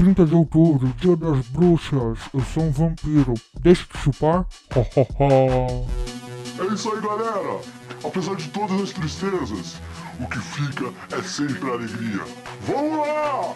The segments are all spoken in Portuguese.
30 de outubro, dia das bruxas. Eu sou um vampiro. Deixa de chupar? É isso aí, galera! Apesar de todas as tristezas, o que fica é sempre alegria. Vamos lá!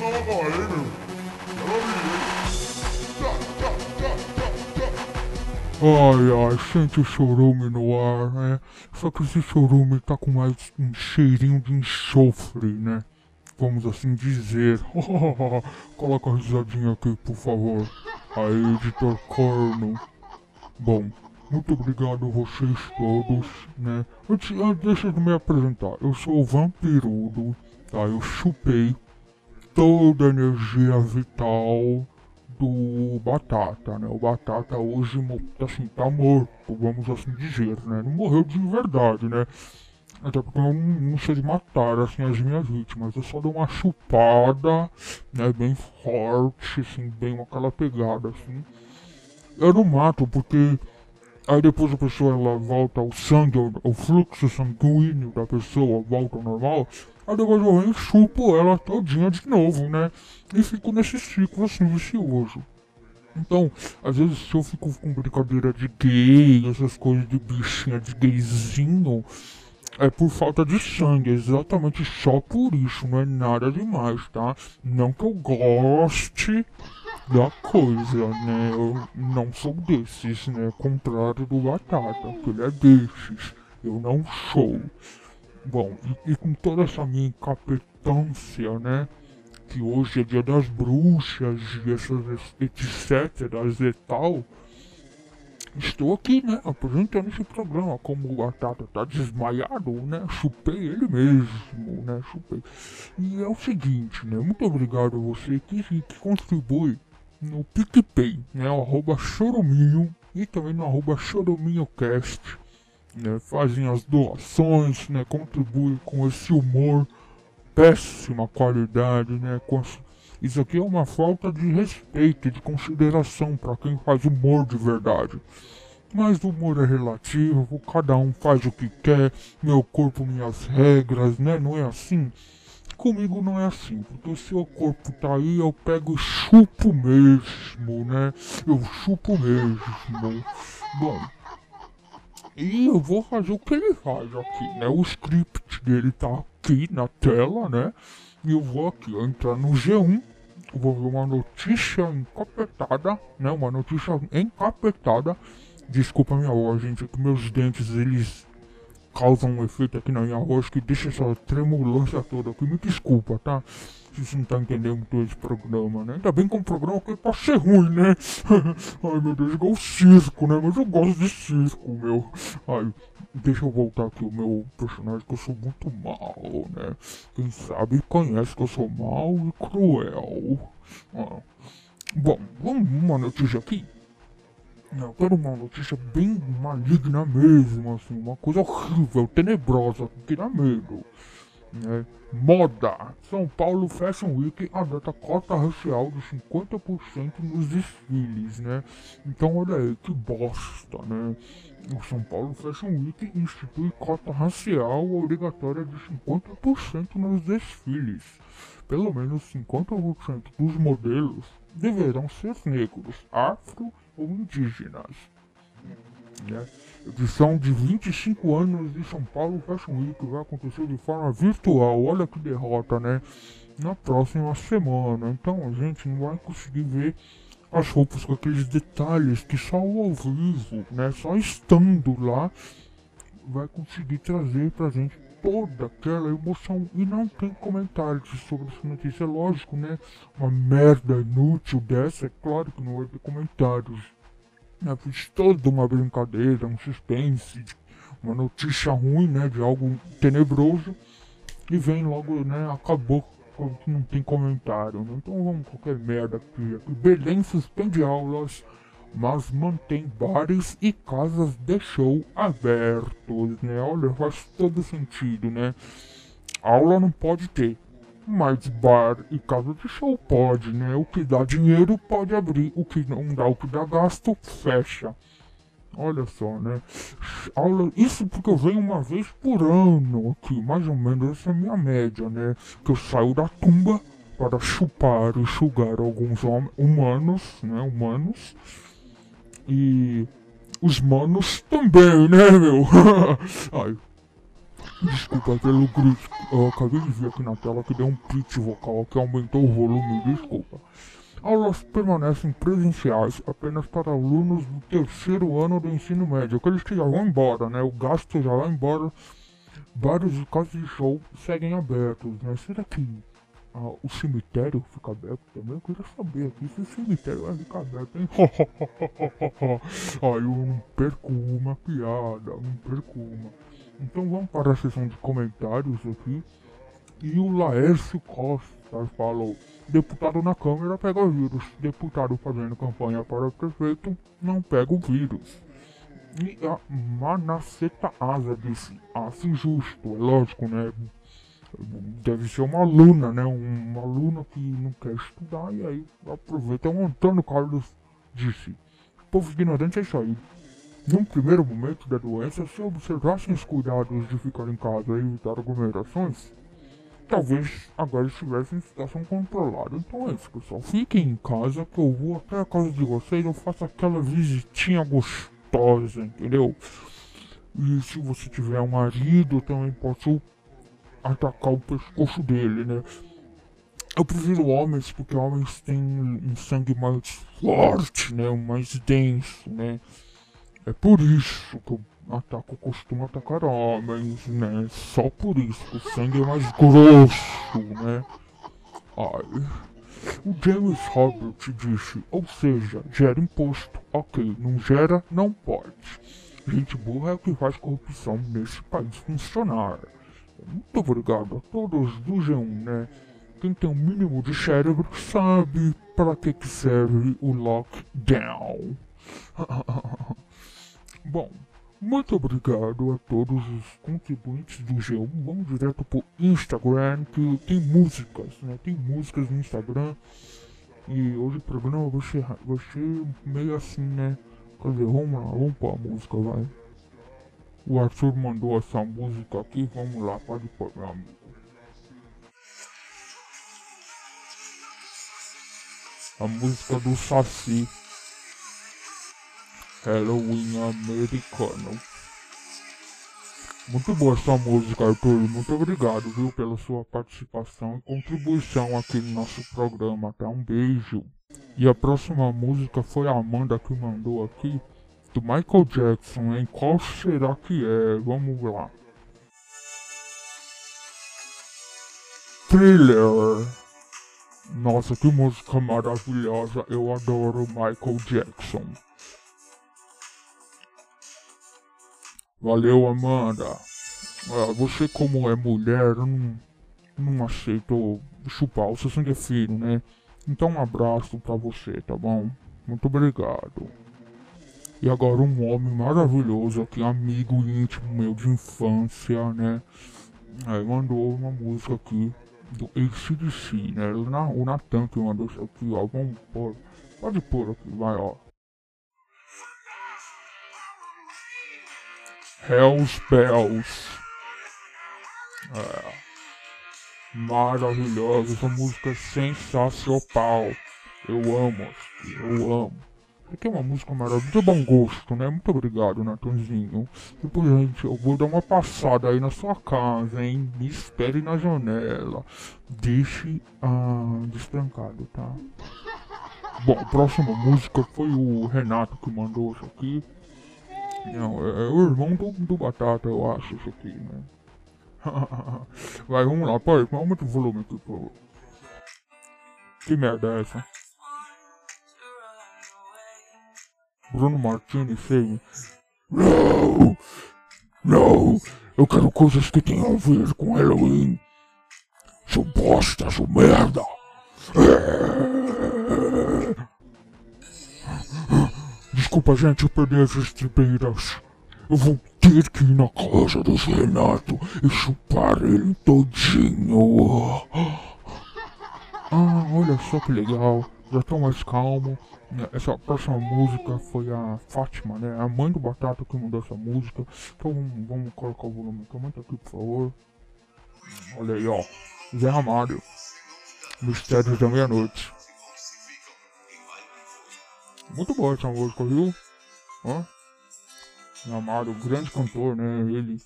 Não agora, hein, meu? Tá, tá, tá. Ai, ai, sente o chorume no ar, né? Só que esse chorume tá com mais um cheirinho de enxofre, né? Vamos assim dizer. Coloca a risadinha aqui, por favor. Aí, editor corno. Bom, muito obrigado a vocês todos, né? Antes, antes, deixa eu me apresentar. Eu sou o vampirudo, tá? Eu chupei toda a energia vital do Batata, né? O Batata hoje, assim, tá morto, vamos assim dizer, né? Não morreu de verdade, né? Até porque eu não, sei matar, assim, as minhas vítimas. Eu só dou uma chupada, né? Bem forte, assim, bem aquela pegada, assim. Eu não mato porque aí depois a pessoa ela volta o sangue, o, fluxo sanguíneo da pessoa volta ao normal. Aí depois eu venho chupo ela todinha de novo, né? E fico nesse ciclo assim vicioso. Então, às vezes se eu fico com brincadeira de gay, essas coisas de bichinha de gayzinho, é por falta de sangue, exatamente só por isso, não é nada demais, tá? Não que eu goste da coisa, né? Eu não sou desses, né? Contrário do Batata, que ele é desses. Eu não sou. Bom, e, e com toda essa minha incapetância, né? Que hoje é dia das bruxas e essas etc. e tal. Estou aqui, né, apresentando esse programa. Como o Batata tá desmaiado, né, chupei ele mesmo, né, chupei. E é o seguinte, né, muito obrigado a você que, que contribui no PicPay, né, o arroba choruminho e também no arroba choruminhocast, né, fazem as doações, né, contribuem com esse humor péssima qualidade, né, com as- isso aqui é uma falta de respeito, de consideração para quem faz humor de verdade. Mas o humor é relativo, cada um faz o que quer, meu corpo, minhas regras, né? Não é assim? Comigo não é assim, porque o corpo tá aí, eu pego e chupo mesmo, né? Eu chupo mesmo. Bom, e eu vou fazer o que ele faz aqui, né? O script dele tá aqui na tela, né? Eu vou aqui entrar no G1, eu vou ver uma notícia encapetada, né? Uma notícia encapetada. Desculpa minha voz, gente, é que meus dentes, eles causam um efeito aqui na minha voz que deixa essa tremulância toda aqui. Me desculpa, tá? Se não tá entendendo muito esse programa, né? Ainda bem que é um programa que pode ser ruim, né? Ai meu Deus, igual circo, né? Mas eu gosto de circo, meu. Ai, deixa eu voltar aqui o meu personagem que eu sou muito mal, né? Quem sabe conhece que eu sou mal e cruel. Ah. Bom, vamos uma notícia aqui. Eu quero uma notícia bem maligna mesmo, assim, uma coisa horrível, tenebrosa, que dá medo. Né? Moda. São Paulo Fashion Week adota cota racial de 50% nos desfiles, né? Então olha aí, que bosta, né? O São Paulo Fashion Week institui cota racial obrigatória de 50% nos desfiles. Pelo menos 50% dos modelos deverão ser negros, afro ou indígenas. Né? Edição de 25 anos de São Paulo Fashion Week vai acontecer de forma virtual. Olha que derrota, né? Na próxima semana. Então a gente não vai conseguir ver as roupas com aqueles detalhes que só o ao vivo, né? Só estando lá vai conseguir trazer pra gente toda aquela emoção. E não tem comentários sobre essa notícia, é lógico, né? Uma merda inútil dessa, é claro que não vai ter comentários. Né? Fiz toda uma brincadeira, um suspense, uma notícia ruim, né? De algo tenebroso. E vem logo, né? Acabou. Não tem comentário, né? Então vamos qualquer merda aqui. Belém suspende aulas mas mantém bares e casas de show abertos, né? Olha, faz todo sentido, né? Aula não pode ter, mas bar e casa de show pode, né? O que dá dinheiro pode abrir, o que não dá, o que dá gasto, fecha. Olha só, né? Aula, isso porque eu venho uma vez por ano aqui, mais ou menos, essa é a minha média, né? Que eu saio da tumba para chupar e sugar alguns humanos, né, humanos, e os manos também, né, meu? Ai, desculpa pelo grito, eu acabei de ver aqui na tela que deu um pitch vocal que aumentou o volume, desculpa. Aulas permanecem presenciais apenas para alunos do terceiro ano do ensino médio, aqueles que já vão embora, né? O gasto já vai embora. Vários casas de show seguem abertos, né? Será que ah, o cemitério fica aberto também? Eu queria saber aqui se o cemitério vai ficar aberto, hein? Ai, eu não perco uma piada, não perco uma. Então vamos para a sessão de comentários aqui. E o Laércio Costa falou: Deputado na Câmara pega vírus. Deputado fazendo campanha para prefeito não pega o vírus. E a Manaceta Asa disse: Acho justo, é lógico, né? Deve ser uma aluna, né? Uma aluna que não quer estudar e aí aproveita. O Antônio Carlos disse: Povo ignorante é isso aí. Num primeiro momento da doença, se observassem os cuidados de ficar em casa e evitar aglomerações, talvez agora estivessem em situação controlada. Então é isso, pessoal. Fiquem em casa que eu vou até a casa de vocês, eu faço aquela visitinha gostosa, entendeu? E se você tiver um marido, também posso atacar o pescoço dele, né? Eu prefiro homens porque homens têm um sangue mais forte, né? Mais denso, né? É por isso que eu ataco, costumo atacar homens, né? Só por isso o sangue é mais grosso, né? Ai. O James Robert disse, ou seja, gera imposto. Ok, não gera, não pode. Gente burra é o que faz corrupção nesse país funcionar. Muito obrigado a todos do G1, né? Quem tem o um mínimo de cérebro sabe para que, serve o lockdown. Bom, muito obrigado a todos os contribuintes do G1. Vamos direto pro Instagram, que tem músicas, né? Tem músicas no Instagram. E hoje o programa vai ser, vai ser meio assim, né? Quer dizer, vamos lá, vamos pôr a música, vai. O Arthur mandou essa música aqui, vamos lá, pode pôr, meu amigo. A música do Saci. Halloween americano. Muito boa essa música, Arthur. Muito obrigado, viu, pela sua participação e contribuição aqui no nosso programa, tá? Um beijo. E a próxima música foi a Amanda que mandou aqui, do Michael Jackson, hein? Qual será que é? Vamos lá. Thriller. Nossa, que música maravilhosa. Eu adoro Michael Jackson. Valeu, Amanda. Ah, você, como é mulher, não, não aceita chupar o seu sangue filho, né? Então, um abraço pra você, tá bom? Muito obrigado. E agora, um homem maravilhoso aqui, amigo íntimo meu de infância, né? Aí mandou uma música aqui do ACDC, né? O Natan que mandou isso aqui, ó. Vamos pôr. Pode pôr aqui, vai, ó. Hells Bells. É. Maravilhosa, essa música é sensacional. Eu amo, eu amo. É uma música maravilhosa, de bom gosto, né? Muito obrigado, Natanzinho. Depois, gente, eu vou dar uma passada aí na sua casa, hein? Me espere na janela. Deixe ah, destrancado, tá? Bom, a próxima música foi o Renato que mandou isso aqui. Não, é, é o irmão do, do Batata, eu acho, isso aqui, né? Vai, vamos lá, pai, aumenta o volume aqui, por favor. Que merda é essa? Bruno Martini feio. Não! Não! Eu quero coisas que tenham a ver com Halloween. Sou bosta, sou merda! Desculpa, gente, eu perdi as estribeiras. Eu vou ter que ir na casa do Renato e chupar ele todinho. Ah, olha só que legal. Já tô mais calmo. Essa próxima música foi a Fátima, né? A mãe do Batata que mandou essa música. Então vamos, colocar o volume. Comenta aqui, por favor. Olha aí, ó. Zé Ramalho. Mistérios da Meia-Noite. Muito boa essa música, viu? Ó. Meu amado, grande cantor, né? Ele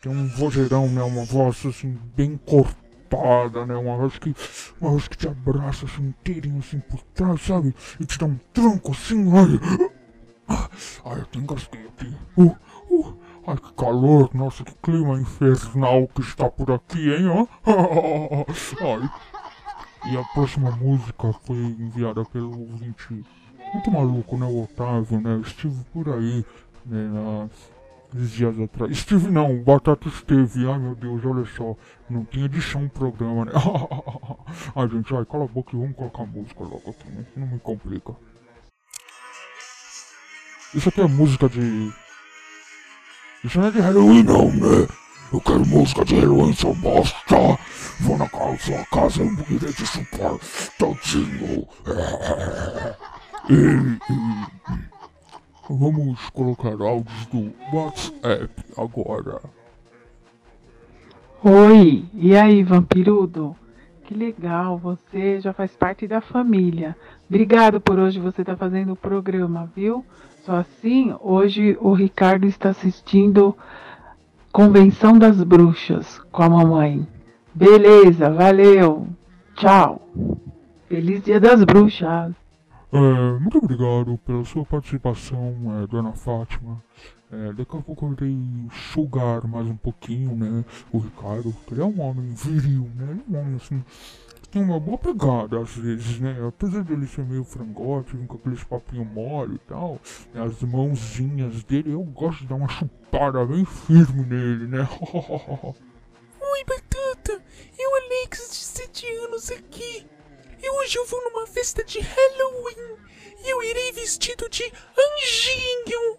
tem um vozeirão, né? Uma voz assim, bem cortada, né? Uma voz que. Voz que te abraça assim inteirinho assim por trás, sabe? E te dá um tranco assim, ai. Ai, eu tenho engasguei aqui. Uh, uh. Ai, que calor, nossa, que clima infernal que está por aqui, hein? Ai. E a próxima música foi enviada pelo ouvinte muito maluco, né? O Otávio, né? Eu estive por aí, né? Nas dias atrás. Estive não, o Batata esteve. Ai meu Deus, olha só. Não tinha edição o programa, né? ai gente, ai, cala a boca e vamos colocar música logo aqui, né? Não me complica. Isso aqui é música de isso não é de Halloween não, né? Eu quero música de Halloween, seu bosta! Vou na casa, sua casa e irei te chupar todinho! Vamos colocar áudios do WhatsApp agora. Oi, e aí, vampirudo? Que legal, você já faz parte da família. Obrigado por hoje você estar tá fazendo o programa, viu? Só assim, hoje o Ricardo está assistindo Convenção das Bruxas com a mamãe. Beleza, valeu. Tchau. Feliz Dia das Bruxas. É, muito obrigado pela sua participação, é, dona Fátima. É, daqui a pouco eu irei sugar mais um pouquinho, né? O Ricardo, que ele é um homem viril, né? Ele é um homem assim tem uma boa pegada às vezes, né? Apesar dele ser meio frangote, com aqueles papinho mole e tal, né? as mãozinhas dele, eu gosto de dar uma chupada bem firme nele, né? Oi, Batata! Eu, Alex, de 7 anos aqui. E hoje eu vou numa festa de Halloween. E eu irei vestido de anjinho.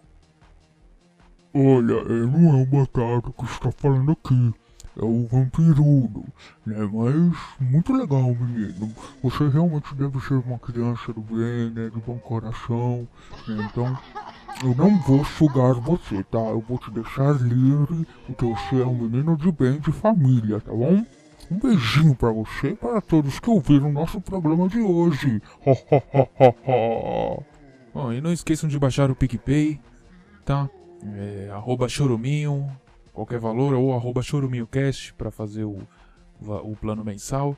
Olha, é, não é o Batata que está falando aqui é o vampirudo, né? Mas muito legal, menino. Você realmente deve ser uma criança do bem, né? De bom coração, né? Então, eu não vou sugar você, tá? Eu vou te deixar livre, porque você é um menino de bem, de família, tá bom? Um beijinho para você e para todos que ouviram o nosso programa de hoje. Bom, e não esqueçam de baixar o PicPay, tá? É, arroba choruminho, qualquer valor, ou arroba choruminhocast para fazer o, o plano mensal.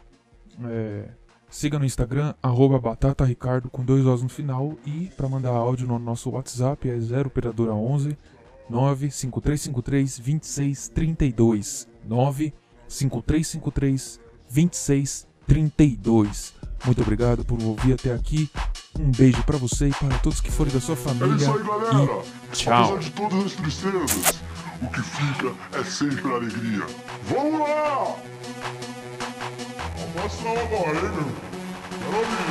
É, siga no Instagram, arroba batataricardo com dois Os no final. E para mandar áudio no nosso WhatsApp é 0 operadora 11 95353 2632 95353 2632. Muito obrigado por ouvir até aqui. Um beijo para você e para todos que forem da sua família. É isso aí, galera. E tchau. Apesar de todas as tristezas, o que fica é sempre alegria. Vamos lá! Vamos mostrar agora, hein, meu? Quero ouvir, hein?